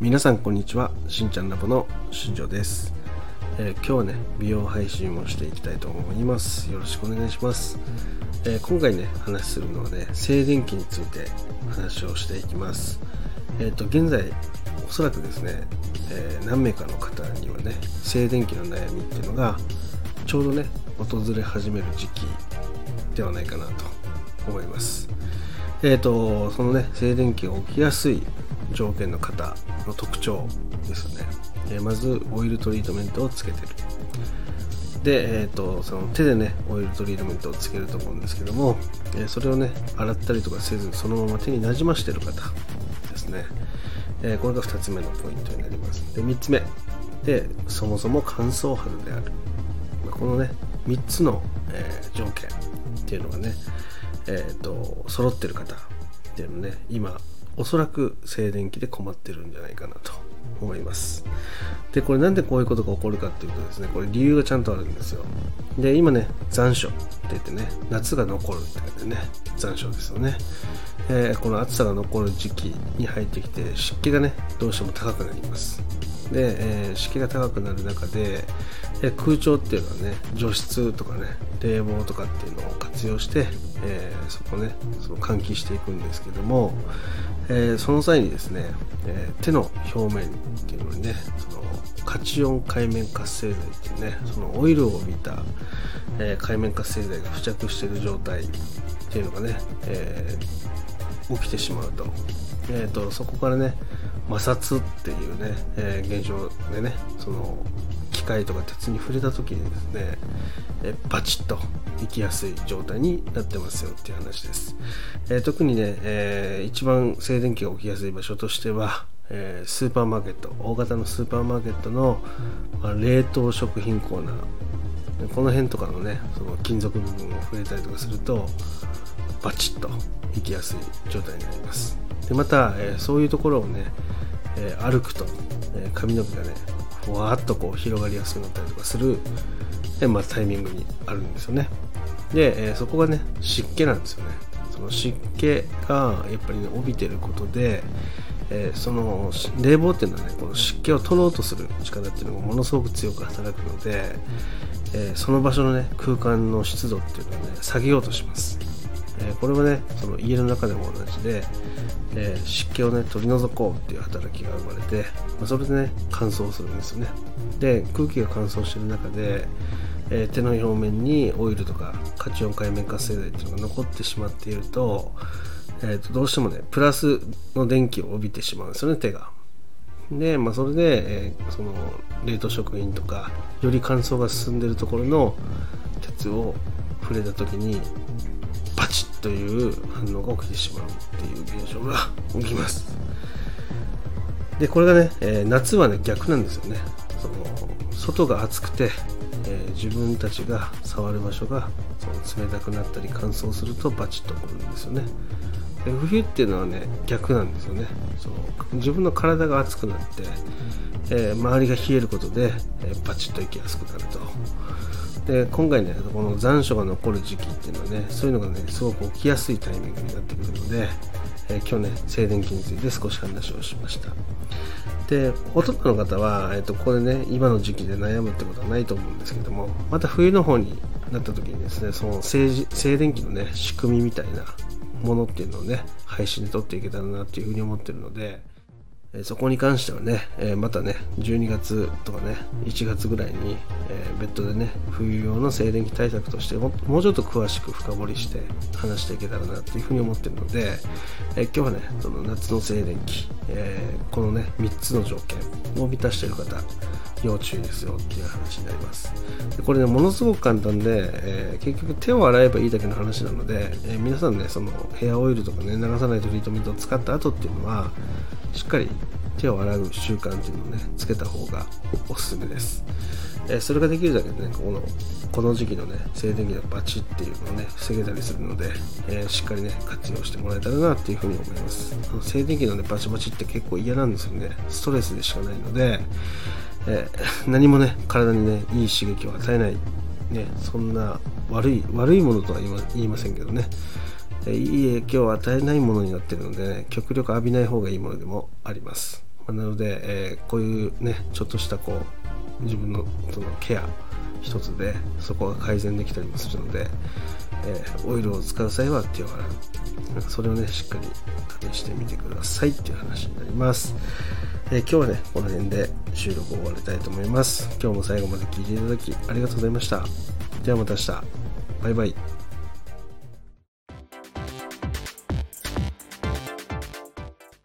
皆さんこんにちは。しんちゃんラボの新庄です、えー今日はね美容配信をしていきたいと思います。よろしくお願いします、えー今回ね話するのはね静電気について話をしていきます。えっ、と現在おそらくですね、え何名かの方にはね静電気の悩みっていうのがちょうどね訪れ始める時期ではないかなと思います。えー、とそのね静電気が起きやすい条件の方の特徴ですね、えまずオイルトリートメントをつけてる。で、えー、とその手でねオイルトリートメントをつけると思うんですけども、えそれをね洗ったりとかせずそのまま手になじましてる方ですね、えこれが2つ目のポイントになります。で3つ目。でそもそも乾燥肌である。まあこのね3つの、えー条件っていうのがねえー、と揃ってる方っていうのね今おそらく静電気で困ってるんじゃないかなと思います。でこれなんでこういうことが起こるかっていうとですね。これ理由がちゃんとあるんですよ。で今ね残暑って言ってね夏が残るって言ってね残暑ですよね、えーこの暑さが残る時期に入ってきて湿気がねどうしても高くなります。で、えー湿気が高くなる中で、えー空調っていうのはね除湿とかね冷房とかっていうのを活用して、えーそこねその換気していくんですけども、えーその際にですね、えー手の表面っていうのにねそのカチオン界面活性剤っていうねそのオイルを帯びた、え界面活性剤が付着している状態っていうのがね、え起きてしまうと,、えー、とそこからね摩擦っていうね、え現象でねその械とか鉄に触れた時にですね、えーバチッといきやすい状態になってますよっていう話です、えー特にね、えー一番静電気が起きやすい場所としては、えースーパーマーケット大型のスーパーマーケットの、まあ冷凍食品コーナー。この辺とかのねその金属部分を触れたりとかするとバチッと行きやすい状態になります。でまた、えーそういうところをね、えー歩くと、えー髪の毛がねふわっとこう広がりやすくなったりとかする、えまあ、タイミングにあるんですよね。で、えーそこがね湿気なんですよね。その湿気がやっぱり、ね、帯びてることで、えーその冷房っていうのはねこの湿気を取ろうとする力っていうのがものすごく強く働くので、えーその場所のね空間の湿度っていうのをね下げようとします。えこれはねその家の中でも同じで、えー湿気をね取り除こうっていう働きが生まれて、まあそれでね乾燥するんですよね。で空気が乾燥してる中で、えー手の表面にオイルとかカチオン界面活性剤っていうのが残ってしまっていると,、えーとどうしてもねプラスの電気を帯びてしまうんですよね手が。で、まあ、それで、えーその冷凍食品とかより乾燥が進んでいるところの鉄を触れた時にという反応が起きてしまうっていう現象が 起きます。でこれがね、えー夏はね逆なんですよね。その外が暑くて、えー自分たちが触る場所が冷たくなったり乾燥するとバチッと起こるんですよね。で冬っていうのはね逆なんですよね。その自分の体が熱くなって、えー周りが冷えることで、えーバチッと行きやすくなると。で今回ねこの残暑が残る時期っていうのはねそういうのがねすごく起きやすいタイミングになってくるので、えー今日ね静電気について少し話をしました。でほとんどの方は、えー、とここでね今の時期で悩むってことはないと思うんですけどもまた冬の方になった時にですねその静静電気のね仕組みみたいなものっていうのをね配信で撮っていけたらなっていうふうに思ってるのでそこに関してはね、えまたね12月とかね1月ぐらいに、えー別途でね冬用の静電気対策としてももうちょっと詳しく深掘りして話していけたらなっていうふうに思ってるので、えー今日はねその夏の静電気、えーこのね3つの条件を満たしている方要注意ですよっていう話になります。これねものすごく簡単で、えー結局手を洗えばいいだけの話なので、えー皆さんねそのヘアオイルとかね流さないトリートメントを使った後っていうのはしっかり手を洗う習慣っていうのをねつけた方がおすすめです、えーそれができるだけでねこのこの時期のね静電気のバチっていうのをね防げたりするので、えーしっかりね活用してもらえたらなっていうふうに思います。あの静電気のねバチバチって結構嫌なんですよね。ストレスでしかないので、えー 何もね体にねいい刺激を与えないねそんな悪い悪いものとは言いませんけどね。いい影響を与えないものになっているので、ね、極力浴びない方がいいものでもあります。まあなので、えーこういうねちょっとしたこう自分のそのケア一つでそこが改善できたりもするので、えーオイルを使う際は手を洗う。それをねしっかり試してみてくださいっていう話になります、えー今日はねこの辺で収録を終わりたいと思います。今日も最後まで聞いていただきありがとうございました。ではまた明日。バイバイ。